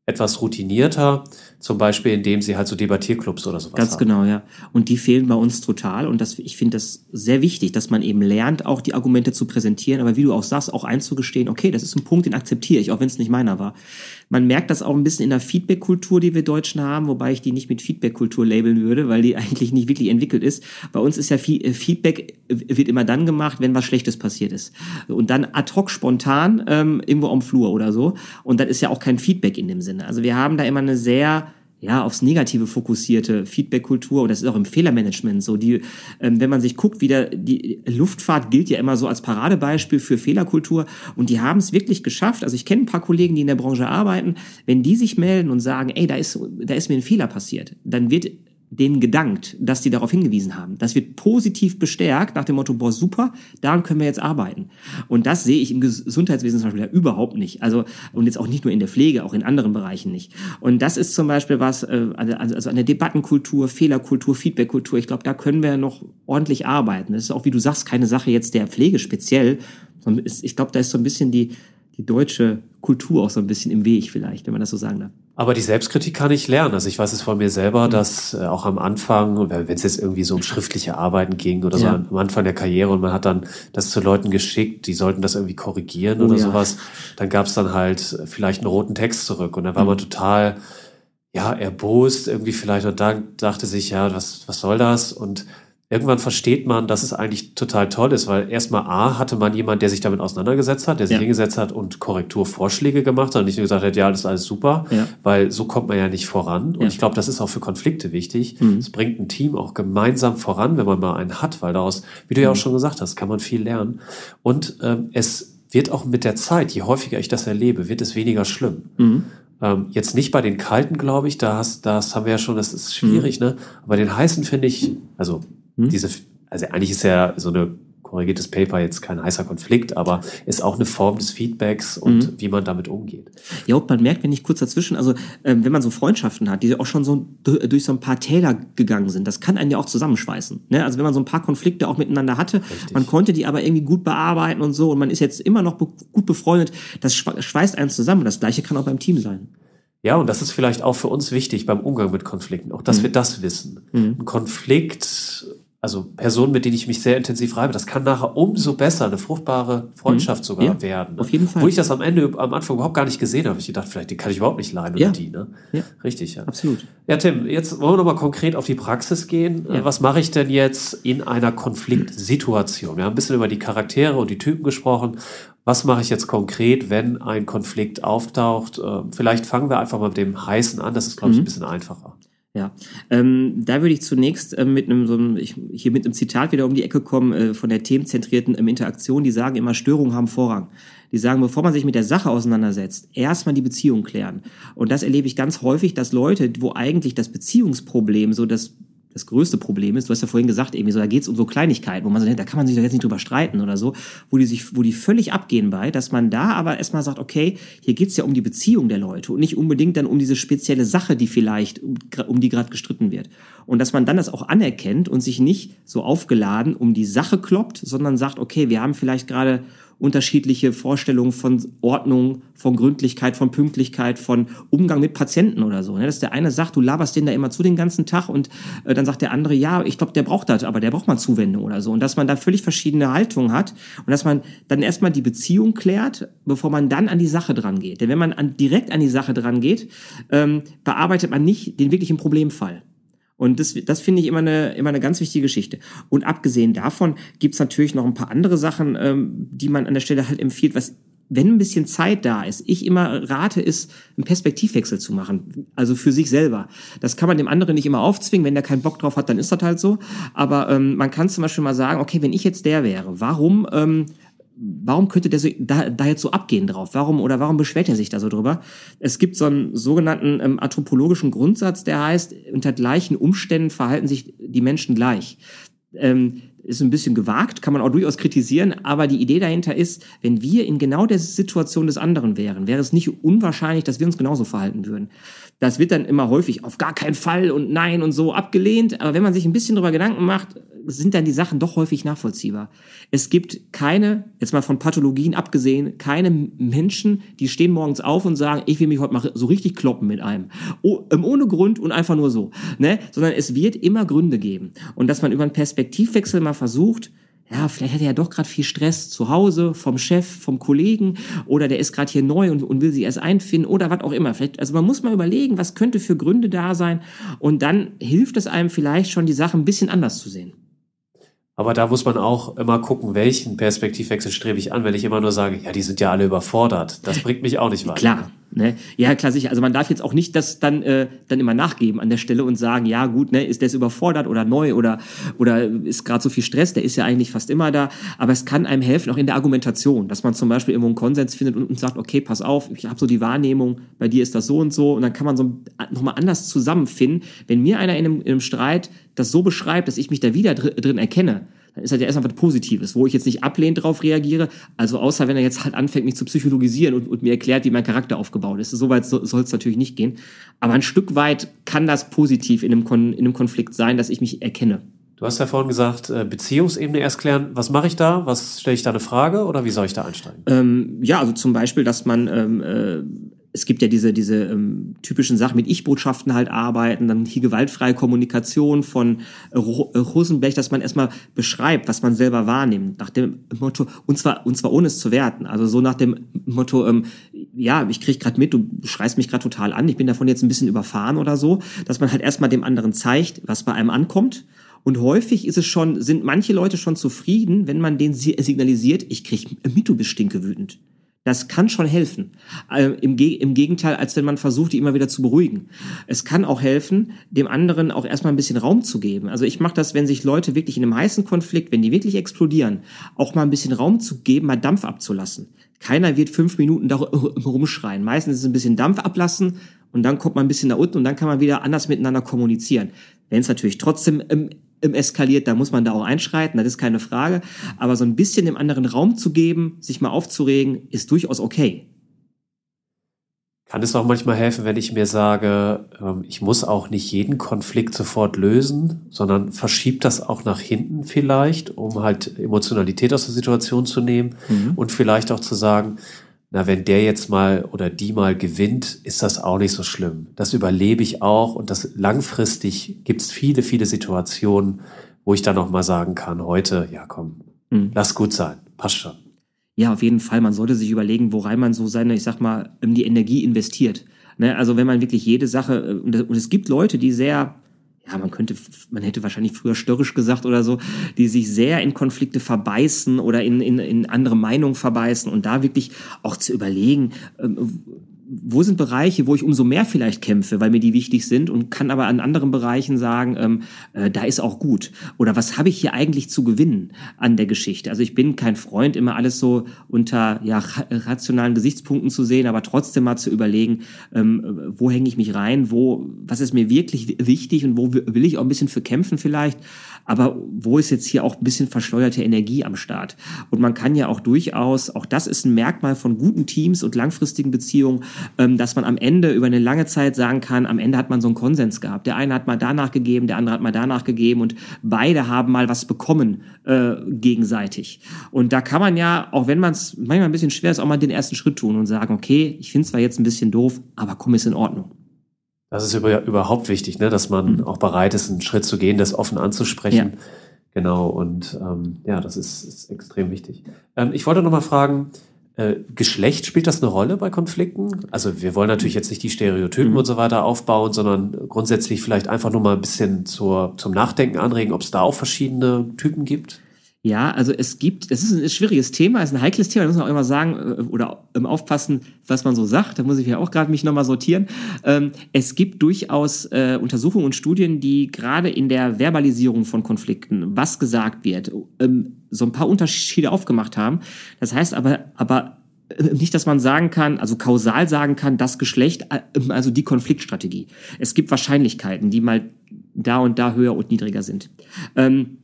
etwas routinierter, zum Beispiel indem sie halt so Debattierclubs oder sowas Ganz haben. genau, ja. Und die fehlen bei uns total und das, ich finde das sehr wichtig, dass man eben lernt, auch die Argumente zu präsentieren, aber wie du auch sagst, auch einzugestehen, okay, das ist ein Punkt, den akzeptiere ich, auch wenn es nicht meiner war. Man merkt das auch ein bisschen in der Feedback-Kultur, die wir Deutschen haben, wobei ich die nicht mit Feedback-Kultur labeln würde, weil die eigentlich nicht wirklich entwickelt ist. Bei uns ist ja äh, Feedback wird immer dann gemacht, wenn was Schlechtes passiert ist. Und dann ad hoc spontan ähm, irgendwo am Flur oder so. Und das ist ja auch kein Feedback in dem Sinne. Also wir haben da immer eine sehr ja, aufs Negative fokussierte Feedback-Kultur und das ist auch im Fehlermanagement so. Die, ähm, wenn man sich guckt, wieder die Luftfahrt gilt ja immer so als Paradebeispiel für Fehlerkultur und die haben es wirklich geschafft. Also ich kenne ein paar Kollegen, die in der Branche arbeiten. Wenn die sich melden und sagen, ey, da ist, da ist mir ein Fehler passiert, dann wird denen gedankt, dass die darauf hingewiesen haben. Das wird positiv bestärkt nach dem Motto, boah, super, daran können wir jetzt arbeiten. Und das sehe ich im Gesundheitswesen zum Beispiel ja überhaupt nicht. Also, und jetzt auch nicht nur in der Pflege, auch in anderen Bereichen nicht. Und das ist zum Beispiel was, äh, also, also eine Debattenkultur, Fehlerkultur, Feedbackkultur. Ich glaube, da können wir noch ordentlich arbeiten. Das ist auch, wie du sagst, keine Sache jetzt der Pflege speziell, ich glaube, da ist so ein bisschen die, die deutsche Kultur auch so ein bisschen im Weg vielleicht, wenn man das so sagen darf. Aber die Selbstkritik kann ich lernen. Also ich weiß es von mir selber, mhm. dass äh, auch am Anfang, wenn es jetzt irgendwie so um schriftliche Arbeiten ging oder ja. so am Anfang der Karriere und man hat dann das zu Leuten geschickt, die sollten das irgendwie korrigieren oh, oder ja. sowas, dann gab es dann halt vielleicht einen roten Text zurück und dann war mhm. man total ja erbost irgendwie vielleicht und dann dachte sich ja was was soll das und irgendwann versteht man, dass es eigentlich total toll ist, weil erstmal A hatte man jemand, der sich damit auseinandergesetzt hat, der sich ja. hingesetzt hat und Korrekturvorschläge gemacht hat und nicht nur gesagt hat, ja, das ist alles super, ja. weil so kommt man ja nicht voran. Und ja. ich glaube, das ist auch für Konflikte wichtig. Mhm. Es bringt ein Team auch gemeinsam voran, wenn man mal einen hat, weil daraus, wie du ja auch mhm. schon gesagt hast, kann man viel lernen. Und ähm, es wird auch mit der Zeit, je häufiger ich das erlebe, wird es weniger schlimm. Mhm. Ähm, jetzt nicht bei den kalten, glaube ich, das, das haben wir ja schon, das ist schwierig, mhm. ne? Aber den heißen finde ich, also hm? Diese, also eigentlich ist ja so eine korrigiertes Paper jetzt kein heißer Konflikt, aber ist auch eine Form des Feedbacks und mhm. wie man damit umgeht. Ja, und man merkt, wenn ich kurz dazwischen, also ähm, wenn man so Freundschaften hat, die auch schon so durch so ein paar Täler gegangen sind, das kann einen ja auch zusammenschweißen. Ne? Also wenn man so ein paar Konflikte auch miteinander hatte, Richtig. man konnte die aber irgendwie gut bearbeiten und so und man ist jetzt immer noch be gut befreundet, das schweißt einen zusammen. Das gleiche kann auch beim Team sein. Ja, und das ist vielleicht auch für uns wichtig beim Umgang mit Konflikten, auch dass mhm. wir das wissen. Mhm. Ein Konflikt also Personen, mit denen ich mich sehr intensiv reibe, das kann nachher umso besser eine fruchtbare Freundschaft mhm. sogar ja, werden. Ne? Auf jeden Fall. Wo ich das am Ende, am Anfang überhaupt gar nicht gesehen habe. Ich dachte, vielleicht die kann ich überhaupt nicht leiden ja. oder die. Ne? Ja. Richtig, ja. Absolut. Ja, Tim, jetzt wollen wir nochmal konkret auf die Praxis gehen. Ja. Was mache ich denn jetzt in einer Konfliktsituation? Wir haben ein bisschen über die Charaktere und die Typen gesprochen. Was mache ich jetzt konkret, wenn ein Konflikt auftaucht? Ähm, vielleicht fangen wir einfach mal mit dem Heißen an. Das ist, glaube ich, ein mhm. bisschen einfacher. Ja, ähm, da würde ich zunächst äh, mit einem so einem, ich, hier mit einem Zitat wieder um die Ecke kommen äh, von der themenzentrierten ähm, Interaktion. Die sagen immer, Störungen haben Vorrang. Die sagen, bevor man sich mit der Sache auseinandersetzt, erstmal die Beziehung klären. Und das erlebe ich ganz häufig, dass Leute, wo eigentlich das Beziehungsproblem so das das größte Problem ist, du hast ja vorhin gesagt, irgendwie so, da geht es um so Kleinigkeiten, wo man so denkt, da kann man sich doch jetzt nicht drüber streiten oder so, wo die sich, wo die völlig abgehen bei, dass man da aber erstmal sagt, okay, hier geht es ja um die Beziehung der Leute und nicht unbedingt dann um diese spezielle Sache, die vielleicht, um, um die gerade gestritten wird. Und dass man dann das auch anerkennt und sich nicht so aufgeladen um die Sache kloppt, sondern sagt, okay, wir haben vielleicht gerade unterschiedliche Vorstellungen von Ordnung, von Gründlichkeit, von Pünktlichkeit, von Umgang mit Patienten oder so. Ne? Dass der eine sagt, du laberst den da immer zu den ganzen Tag und äh, dann sagt der andere, ja, ich glaube, der braucht das, aber der braucht mal Zuwendung oder so. Und dass man da völlig verschiedene Haltungen hat und dass man dann erstmal die Beziehung klärt, bevor man dann an die Sache dran geht. Denn wenn man an, direkt an die Sache dran geht, ähm, bearbeitet man nicht den wirklichen Problemfall. Und das, das finde ich immer eine, immer eine ganz wichtige Geschichte. Und abgesehen davon gibt's natürlich noch ein paar andere Sachen, ähm, die man an der Stelle halt empfiehlt, was wenn ein bisschen Zeit da ist, ich immer rate, ist, einen Perspektivwechsel zu machen. Also für sich selber. Das kann man dem anderen nicht immer aufzwingen. Wenn der keinen Bock drauf hat, dann ist das halt so. Aber ähm, man kann zum Beispiel mal sagen, okay, wenn ich jetzt der wäre, warum ähm, warum könnte der so, da, da jetzt so abgehen drauf? Warum oder warum beschwert er sich da so drüber? Es gibt so einen sogenannten ähm, anthropologischen Grundsatz, der heißt, unter gleichen Umständen verhalten sich die Menschen gleich. Ähm, ist ein bisschen gewagt, kann man auch durchaus kritisieren, aber die Idee dahinter ist, wenn wir in genau der Situation des anderen wären, wäre es nicht unwahrscheinlich, dass wir uns genauso verhalten würden. Das wird dann immer häufig auf gar keinen Fall und nein und so abgelehnt, aber wenn man sich ein bisschen darüber Gedanken macht, sind dann die Sachen doch häufig nachvollziehbar. Es gibt keine, jetzt mal von Pathologien abgesehen, keine Menschen, die stehen morgens auf und sagen, ich will mich heute mal so richtig kloppen mit einem. Oh, ohne Grund und einfach nur so. Ne? Sondern es wird immer Gründe geben. Und dass man über einen Perspektivwechsel mal versucht, ja, vielleicht hat er ja doch gerade viel Stress zu Hause, vom Chef, vom Kollegen oder der ist gerade hier neu und, und will sich erst einfinden oder was auch immer. Vielleicht, also man muss mal überlegen, was könnte für Gründe da sein und dann hilft es einem vielleicht schon, die Sache ein bisschen anders zu sehen. Aber da muss man auch immer gucken, welchen Perspektivwechsel strebe ich an, wenn ich immer nur sage, ja, die sind ja alle überfordert. Das bringt mich auch nicht weiter. Klar, Ne? Ja, klar, sicher. Also man darf jetzt auch nicht das dann, äh, dann immer nachgeben an der Stelle und sagen, ja gut, ne, ist der überfordert oder neu oder, oder ist gerade so viel Stress, der ist ja eigentlich fast immer da. Aber es kann einem helfen, auch in der Argumentation, dass man zum Beispiel irgendwo einen Konsens findet und, und sagt, okay, pass auf, ich habe so die Wahrnehmung, bei dir ist das so und so. Und dann kann man so nochmal anders zusammenfinden. Wenn mir einer in einem, in einem Streit das so beschreibt, dass ich mich da wieder drin erkenne, dann ist halt ja erstmal was Positives, wo ich jetzt nicht ablehnend darauf reagiere. Also außer wenn er jetzt halt anfängt, mich zu psychologisieren und, und mir erklärt, wie mein Charakter aufgebaut ist. Soweit so, soll es natürlich nicht gehen. Aber ein Stück weit kann das positiv in einem, Kon in einem Konflikt sein, dass ich mich erkenne. Du hast ja vorhin gesagt, äh, Beziehungsebene erst klären. Was mache ich da? Was stelle ich da eine Frage oder wie soll ich da einsteigen? Ähm, ja, also zum Beispiel, dass man ähm, äh, es gibt ja diese, diese ähm, typischen Sachen mit Ich-Botschaften halt arbeiten, dann hier gewaltfreie Kommunikation von äh, Rosenblech, dass man erstmal beschreibt, was man selber wahrnimmt, nach dem Motto, und zwar, und zwar ohne es zu werten. Also so nach dem Motto, ähm, ja, ich krieg gerade mit, du schreist mich gerade total an, ich bin davon jetzt ein bisschen überfahren oder so, dass man halt erstmal dem anderen zeigt, was bei einem ankommt. Und häufig ist es schon, sind manche Leute schon zufrieden, wenn man denen signalisiert, ich krieg mit, du bist stinkewütend. Das kann schon helfen. Äh, im, Ge Im Gegenteil, als wenn man versucht, die immer wieder zu beruhigen. Es kann auch helfen, dem anderen auch erstmal ein bisschen Raum zu geben. Also ich mache das, wenn sich Leute wirklich in einem heißen Konflikt, wenn die wirklich explodieren, auch mal ein bisschen Raum zu geben, mal Dampf abzulassen. Keiner wird fünf Minuten da rumschreien. Meistens ist es ein bisschen Dampf ablassen und dann kommt man ein bisschen nach unten und dann kann man wieder anders miteinander kommunizieren. Wenn es natürlich trotzdem im eskaliert, da muss man da auch einschreiten, das ist keine Frage. Aber so ein bisschen dem anderen Raum zu geben, sich mal aufzuregen, ist durchaus okay. Kann es auch manchmal helfen, wenn ich mir sage, ähm, ich muss auch nicht jeden Konflikt sofort lösen, sondern verschiebt das auch nach hinten vielleicht, um halt Emotionalität aus der Situation zu nehmen mhm. und vielleicht auch zu sagen, na, wenn der jetzt mal oder die mal gewinnt, ist das auch nicht so schlimm. Das überlebe ich auch und das langfristig gibt es viele, viele Situationen, wo ich dann noch mal sagen kann, heute, ja komm, mhm. lass gut sein, passt schon. Ja, auf jeden Fall. Man sollte sich überlegen, worein man so seine, ich sag mal, die Energie investiert. Ne? Also wenn man wirklich jede Sache, und es gibt Leute, die sehr ja, man könnte, man hätte wahrscheinlich früher störrisch gesagt oder so, die sich sehr in Konflikte verbeißen oder in, in, in andere Meinungen verbeißen und da wirklich auch zu überlegen, ähm, wo sind Bereiche, wo ich umso mehr vielleicht kämpfe, weil mir die wichtig sind und kann aber an anderen Bereichen sagen, ähm, äh, da ist auch gut. Oder was habe ich hier eigentlich zu gewinnen an der Geschichte? Also ich bin kein Freund, immer alles so unter ja, rationalen Gesichtspunkten zu sehen, aber trotzdem mal zu überlegen, ähm, wo hänge ich mich rein, wo, was ist mir wirklich wichtig und wo will ich auch ein bisschen für kämpfen vielleicht. Aber wo ist jetzt hier auch ein bisschen verschleuderte Energie am Start? Und man kann ja auch durchaus, auch das ist ein Merkmal von guten Teams und langfristigen Beziehungen, ähm, dass man am Ende über eine lange Zeit sagen kann, am Ende hat man so einen Konsens gehabt. Der eine hat mal danach gegeben, der andere hat mal danach gegeben und beide haben mal was bekommen äh, gegenseitig. Und da kann man ja, auch wenn man es manchmal ein bisschen schwer ist, auch mal den ersten Schritt tun und sagen, okay, ich finde es zwar jetzt ein bisschen doof, aber komm, ist in Ordnung. Das ist über, überhaupt wichtig, ne? dass man mhm. auch bereit ist, einen Schritt zu gehen, das offen anzusprechen. Ja. Genau, und ähm, ja, das ist, ist extrem wichtig. Ähm, ich wollte noch mal fragen, äh, Geschlecht spielt das eine Rolle bei Konflikten? Also wir wollen natürlich jetzt nicht die Stereotypen mhm. und so weiter aufbauen, sondern grundsätzlich vielleicht einfach nur mal ein bisschen zur, zum Nachdenken anregen, ob es da auch verschiedene Typen gibt. Ja, also es gibt, es ist ein schwieriges Thema, es ist ein heikles Thema, da muss man auch immer sagen äh, oder aufpassen, was man so sagt. Da muss ich ja auch gerade mich nochmal sortieren. Ähm, es gibt durchaus äh, Untersuchungen und Studien, die gerade in der Verbalisierung von Konflikten, was gesagt wird, ähm, so ein paar Unterschiede aufgemacht haben. Das heißt aber, aber äh, nicht, dass man sagen kann, also kausal sagen kann, das Geschlecht, also die Konfliktstrategie. Es gibt Wahrscheinlichkeiten, die mal da und da höher und niedriger sind. Ähm,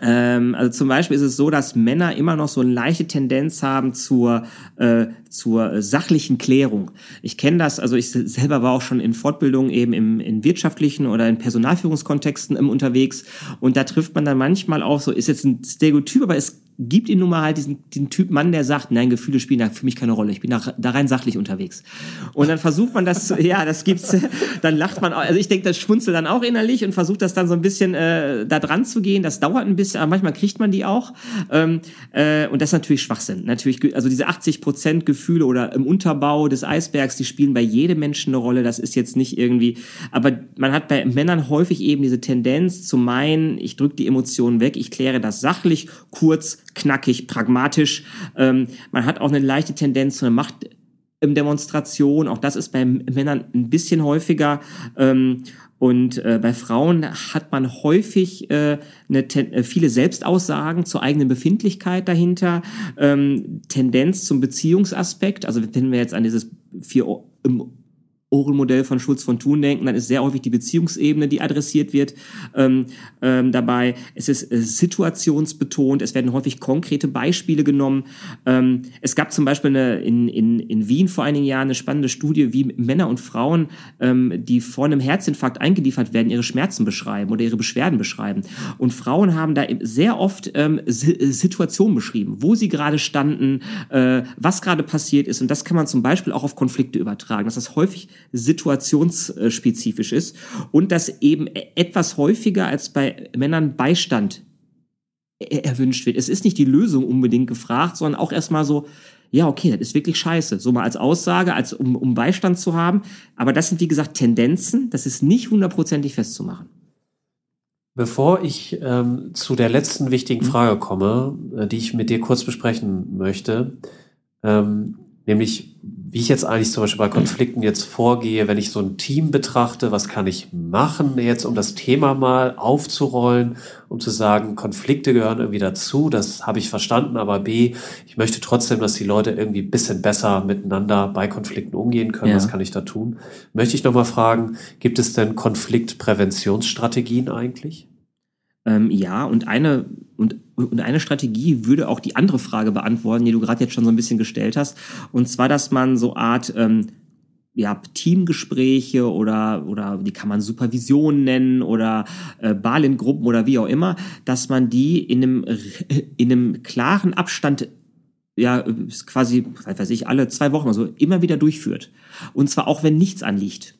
ähm, also zum Beispiel ist es so, dass Männer immer noch so eine leichte Tendenz haben zur, äh, zur sachlichen Klärung. Ich kenne das, also ich selber war auch schon in Fortbildungen eben im, in wirtschaftlichen oder in Personalführungskontexten unterwegs und da trifft man dann manchmal auch so, ist jetzt ein Stereotyp, aber es gibt ihn nun mal halt diesen, diesen Typ Mann, der sagt, nein, Gefühle spielen da für mich keine Rolle. Ich bin da, da rein sachlich unterwegs. Und dann versucht man das, ja, das gibt's, dann lacht man, also ich denke, das schmunzelt dann auch innerlich und versucht das dann so ein bisschen äh, da dran zu gehen. Das dauert ein bisschen, aber manchmal kriegt man die auch. Ähm, äh, und das ist natürlich Schwachsinn. Natürlich, also diese 80 Prozent Gefühle oder im Unterbau des Eisbergs, die spielen bei jedem Menschen eine Rolle. Das ist jetzt nicht irgendwie, aber man hat bei Männern häufig eben diese Tendenz zu meinen, ich drücke die Emotionen weg, ich kläre das sachlich, kurz, knackig, pragmatisch. Ähm, man hat auch eine leichte Tendenz zu einer Macht Demonstration. Auch das ist bei Männern ein bisschen häufiger. Ähm, und äh, bei Frauen hat man häufig äh, eine äh, viele Selbstaussagen zur eigenen Befindlichkeit dahinter, ähm, Tendenz zum Beziehungsaspekt. Also wenn wir jetzt an dieses vier Ohren-Modell von Schulz von Thun denken, dann ist sehr häufig die Beziehungsebene, die adressiert wird, ähm, ähm, dabei. Es ist äh, situationsbetont, es werden häufig konkrete Beispiele genommen. Ähm, es gab zum Beispiel eine, in, in, in Wien vor einigen Jahren eine spannende Studie, wie Männer und Frauen, ähm, die vor einem Herzinfarkt eingeliefert werden, ihre Schmerzen beschreiben oder ihre Beschwerden beschreiben. Und Frauen haben da sehr oft ähm, Situationen beschrieben, wo sie gerade standen, äh, was gerade passiert ist. Und das kann man zum Beispiel auch auf Konflikte übertragen. Das ist häufig situationsspezifisch ist und dass eben etwas häufiger als bei Männern Beistand erwünscht wird. Es ist nicht die Lösung unbedingt gefragt, sondern auch erstmal so, ja, okay, das ist wirklich scheiße. So mal als Aussage, als um, um Beistand zu haben. Aber das sind, wie gesagt, Tendenzen. Das ist nicht hundertprozentig festzumachen. Bevor ich ähm, zu der letzten wichtigen mhm. Frage komme, äh, die ich mit dir kurz besprechen möchte, ähm, nämlich wie ich jetzt eigentlich zum Beispiel bei Konflikten jetzt vorgehe, wenn ich so ein Team betrachte, was kann ich machen jetzt, um das Thema mal aufzurollen, um zu sagen, Konflikte gehören irgendwie dazu, das habe ich verstanden, aber B, ich möchte trotzdem, dass die Leute irgendwie bisschen besser miteinander bei Konflikten umgehen können, ja. was kann ich da tun? Möchte ich nochmal fragen, gibt es denn Konfliktpräventionsstrategien eigentlich? Ähm, ja, und eine, und, und eine Strategie würde auch die andere Frage beantworten, die du gerade jetzt schon so ein bisschen gestellt hast. Und zwar, dass man so Art ähm, ja, Teamgespräche oder, oder die kann man Supervision nennen oder äh, Balin-Gruppen oder wie auch immer, dass man die in einem, in einem klaren Abstand ja, quasi, weiß ich, alle zwei Wochen oder so immer wieder durchführt. Und zwar auch, wenn nichts anliegt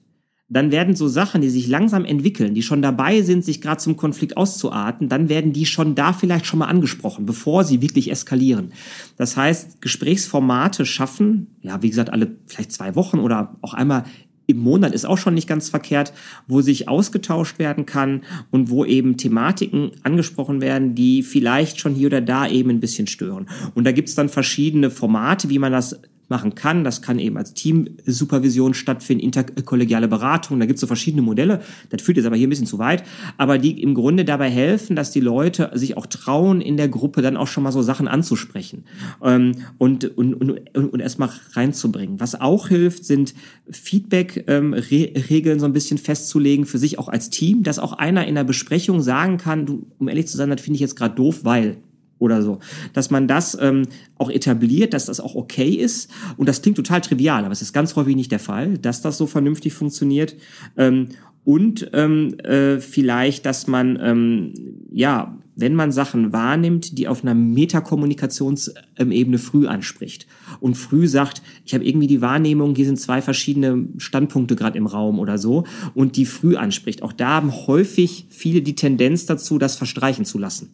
dann werden so Sachen, die sich langsam entwickeln, die schon dabei sind, sich gerade zum Konflikt auszuarten, dann werden die schon da vielleicht schon mal angesprochen, bevor sie wirklich eskalieren. Das heißt, Gesprächsformate schaffen, ja, wie gesagt, alle vielleicht zwei Wochen oder auch einmal im Monat ist auch schon nicht ganz verkehrt, wo sich ausgetauscht werden kann und wo eben Thematiken angesprochen werden, die vielleicht schon hier oder da eben ein bisschen stören. Und da gibt's dann verschiedene Formate, wie man das machen kann. Das kann eben als Teamsupervision stattfinden, interkollegiale Beratung. Da gibt es so verschiedene Modelle. Das führt jetzt aber hier ein bisschen zu weit. Aber die im Grunde dabei helfen, dass die Leute sich auch trauen, in der Gruppe dann auch schon mal so Sachen anzusprechen ähm, und, und, und, und erstmal reinzubringen. Was auch hilft, sind Feedback-Regeln ähm, so ein bisschen festzulegen für sich auch als Team, dass auch einer in der Besprechung sagen kann, du, um ehrlich zu sein, das finde ich jetzt gerade doof, weil oder so. Dass man das ähm, auch etabliert, dass das auch okay ist. Und das klingt total trivial, aber es ist ganz häufig nicht der Fall, dass das so vernünftig funktioniert. Ähm, und ähm, äh, vielleicht, dass man, ähm, ja, wenn man Sachen wahrnimmt, die auf einer Metakommunikationsebene früh anspricht und früh sagt, ich habe irgendwie die Wahrnehmung, hier sind zwei verschiedene Standpunkte gerade im Raum oder so und die früh anspricht. Auch da haben häufig viele die Tendenz dazu, das verstreichen zu lassen.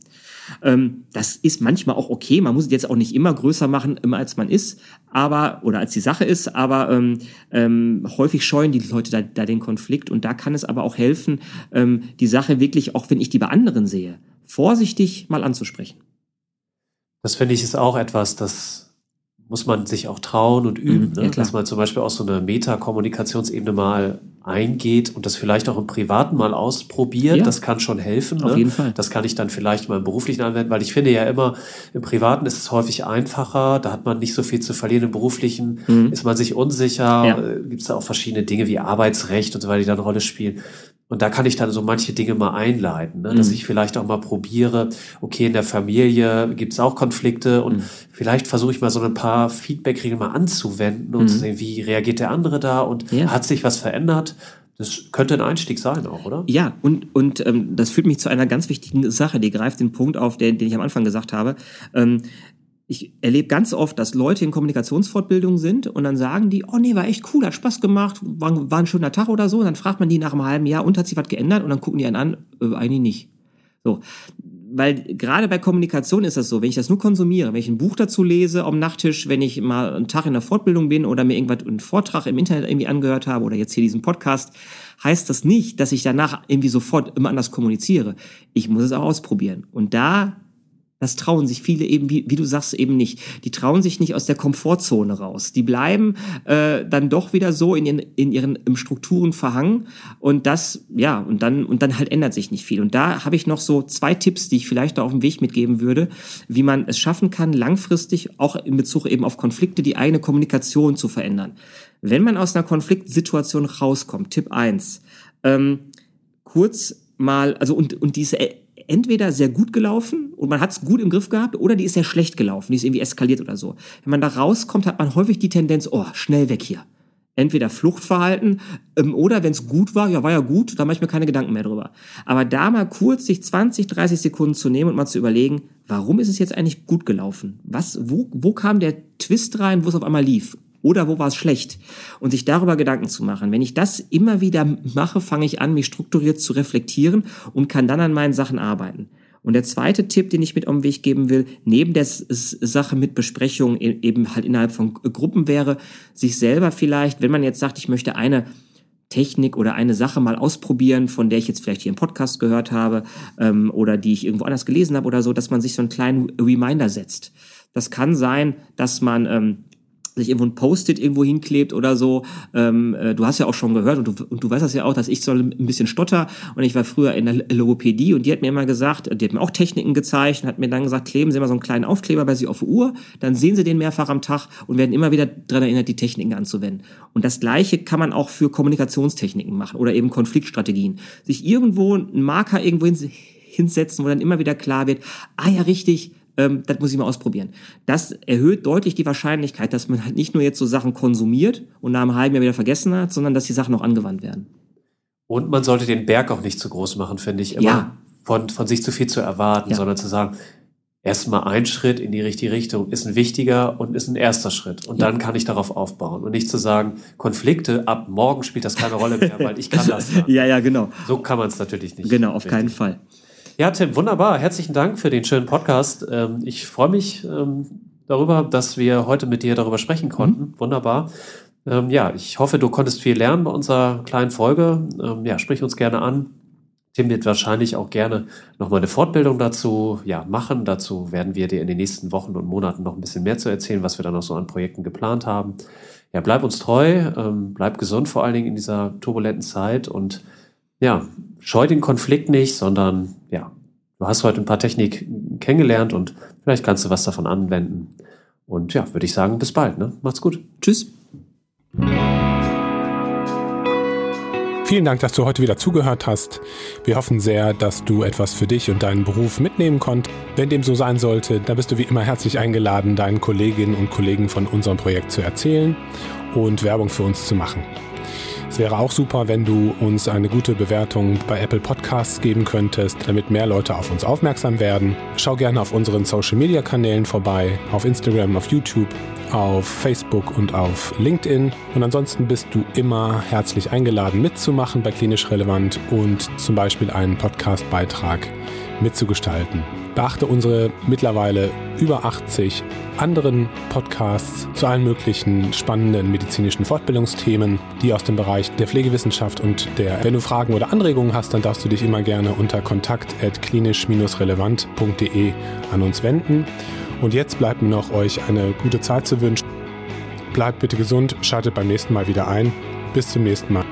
Ähm, das ist manchmal auch okay. Man muss es jetzt auch nicht immer größer machen, immer als man ist, aber oder als die Sache ist. Aber ähm, ähm, häufig scheuen die Leute da, da, den Konflikt und da kann es aber auch helfen, ähm, die Sache wirklich, auch wenn ich die bei anderen sehe, vorsichtig mal anzusprechen. Das finde ich ist auch etwas, das muss man sich auch trauen und üben, mhm, ne? dass man zum Beispiel auch so eine Metakommunikationsebene mal eingeht und das vielleicht auch im Privaten mal ausprobiert. Ja. Das kann schon helfen. Auf ne? jeden Fall. Das kann ich dann vielleicht mal im Beruflichen anwenden, weil ich finde ja immer, im Privaten ist es häufig einfacher, da hat man nicht so viel zu verlieren. Im Beruflichen mhm. ist man sich unsicher, ja. Äh, gibt es da auch verschiedene Dinge wie Arbeitsrecht und so weiter, die da eine Rolle spielen. Und da kann ich dann so manche Dinge mal einleiten, ne? dass mhm. ich vielleicht auch mal probiere, okay, in der Familie gibt's auch Konflikte und mhm. vielleicht versuche ich mal so ein paar Feedback-Regeln mal anzuwenden und mhm. zu sehen, wie reagiert der andere da und ja. hat sich was verändert. Das könnte ein Einstieg sein auch, oder? Ja, und, und ähm, das führt mich zu einer ganz wichtigen Sache, die greift den Punkt auf, den, den ich am Anfang gesagt habe. Ähm, ich erlebe ganz oft, dass Leute in Kommunikationsfortbildungen sind und dann sagen die, oh nee, war echt cool, hat Spaß gemacht, war, war ein schöner Tag oder so. Und dann fragt man die nach einem halben Jahr, und hat sich was geändert? Und dann gucken die einen an, äh, eigentlich nicht. So. Weil gerade bei Kommunikation ist das so, wenn ich das nur konsumiere, wenn ich ein Buch dazu lese am Nachttisch, wenn ich mal einen Tag in der Fortbildung bin oder mir irgendwas einen Vortrag im Internet irgendwie angehört habe oder jetzt hier diesen Podcast, heißt das nicht, dass ich danach irgendwie sofort immer anders kommuniziere. Ich muss es auch ausprobieren. Und da Das trauen sich viele eben, wie, wie du sagst, eben nicht. Die trauen sich nicht aus der Komfortzone raus. Die bleiben äh, dann doch wieder so in ihren, in ihren im Strukturen verhangen. Und das, ja, und dann, und dann halt ändert sich nicht viel. Und da habe ich noch so zwei Tipps, die ich vielleicht da auf dem Weg mitgeben würde, wie man es schaffen kann, langfristig auch in Bezug eben auf Konflikte die eigene Kommunikation zu verändern. Wenn man aus einer Konfliktsituation rauskommt, Tipp eins ähm, kurz mal, also und, und diese entweder sehr gut gelaufen und man hat es gut im Griff gehabt oder die ist sehr schlecht gelaufen, die ist irgendwie eskaliert oder so. Wenn man da rauskommt, hat man häufig die Tendenz, oh, schnell weg hier. Entweder Fluchtverhalten ähm, oder wenn es gut war, ja, war ja gut, da mache ich mir keine Gedanken mehr drüber. Aber da mal kurz sich 20, 30 Sekunden zu nehmen und mal zu überlegen, warum ist es jetzt eigentlich gut gelaufen? Was, wo, wo kam der Twist rein, wo es auf einmal lief? Oder wo war es schlecht? Und sich darüber Gedanken zu machen. Wenn ich das immer wieder mache, fange ich an, mich strukturiert zu reflektieren und kann dann an meinen Sachen arbeiten. Und der zweite Tipp, den ich mit auf den Weg geben will, neben der Sache mit Besprechungen e-, eben halt innerhalb von Gruppen wäre, sich selber vielleicht, wenn man jetzt sagt, ich möchte eine Technik oder eine Sache mal ausprobieren, von der ich jetzt vielleicht hier im Podcast gehört habe ähm, oder die ich irgendwo anders gelesen habe oder so, dass man sich so einen kleinen Reminder setzt. Das kann sein, dass man ähm, sich irgendwo ein Post-it irgendwo hinklebt oder so. Ähm, äh, du hast ja auch schon gehört und du, und du weißt das ja auch, dass ich so ein bisschen stotter und ich war früher in der Logopädie und die hat mir immer gesagt, die hat mir auch Techniken gezeigt und hat mir dann gesagt, kleben Sie mal so einen kleinen Aufkleber bei sich auf die Uhr, dann sehen Sie den mehrfach am Tag und werden immer wieder daran erinnert, die Techniken anzuwenden. Und das Gleiche kann man auch für Kommunikationstechniken machen oder eben Konfliktstrategien. Sich irgendwo einen Marker irgendwo hinsetzen, wo dann immer wieder klar wird, ah ja, richtig, ähm, das muss ich mal ausprobieren. Das erhöht deutlich die Wahrscheinlichkeit, dass man halt nicht nur jetzt so Sachen konsumiert und nach einem halben Jahr wieder vergessen hat, sondern dass die Sachen auch angewandt werden. Und man sollte den Berg auch nicht zu groß machen, finde ich. Immer ja. von, von sich zu viel zu erwarten, ja. sondern zu sagen, erstmal ein Schritt in die richtige Richtung ist ein wichtiger und ist ein erster Schritt. Und ja. dann kann ich darauf aufbauen. Und nicht zu sagen, Konflikte, ab morgen spielt das keine Rolle mehr, weil ich kann das. Dann. ja, ja, genau. So kann man es natürlich nicht. Genau, auf richtig. keinen Fall. Ja, Tim, wunderbar. Herzlichen Dank für den schönen Podcast. Ähm, ich freue mich ähm, darüber, dass wir heute mit dir darüber sprechen konnten. Mhm. Wunderbar. Ähm, ja, ich hoffe, du konntest viel lernen bei unserer kleinen Folge. Ja, sprich uns gerne an. Tim wird wahrscheinlich auch gerne nochmal eine Fortbildung dazu ja, machen. Dazu werden wir dir in den nächsten Wochen und Monaten noch ein bisschen mehr zu erzählen, was wir dann noch so an Projekten geplant haben. Ja, bleib uns treu, bleib gesund vor allen Dingen in dieser turbulenten Zeit und ja, scheu den Konflikt nicht, sondern ja, du hast heute ein paar Techniken kennengelernt und vielleicht kannst du was davon anwenden. Und ja, würde ich sagen, bis bald. Ne? Macht's gut. Tschüss. Vielen Dank, dass du heute wieder zugehört hast. Wir hoffen sehr, dass du etwas für dich und deinen Beruf mitnehmen konntest. Wenn dem so sein sollte, dann bist du wie immer herzlich eingeladen, deinen Kolleginnen und Kollegen von unserem Projekt zu erzählen und Werbung für uns zu machen. Es wäre auch super, wenn du uns eine gute Bewertung bei Apple Podcasts geben könntest, damit mehr Leute auf uns aufmerksam werden. Schau gerne auf unseren Social Media Kanälen vorbei, auf Instagram, auf YouTube, auf Facebook und auf LinkedIn. Und ansonsten bist du immer herzlich eingeladen mitzumachen bei Klinisch Relevant und zum Beispiel einen Podcastbeitrag mitzugestalten. Beachte unsere mittlerweile über 80 anderen Podcasts zu allen möglichen spannenden medizinischen Fortbildungsthemen, die aus dem Bereich der Pflegewissenschaft und der, wenn du Fragen oder Anregungen hast, dann darfst du dich immer gerne unter kontakt.klinisch-relevant.de an uns wenden. Und jetzt bleibt mir noch euch eine gute Zeit zu wünschen. Bleibt bitte gesund, schaltet beim nächsten Mal wieder ein. Bis zum nächsten Mal.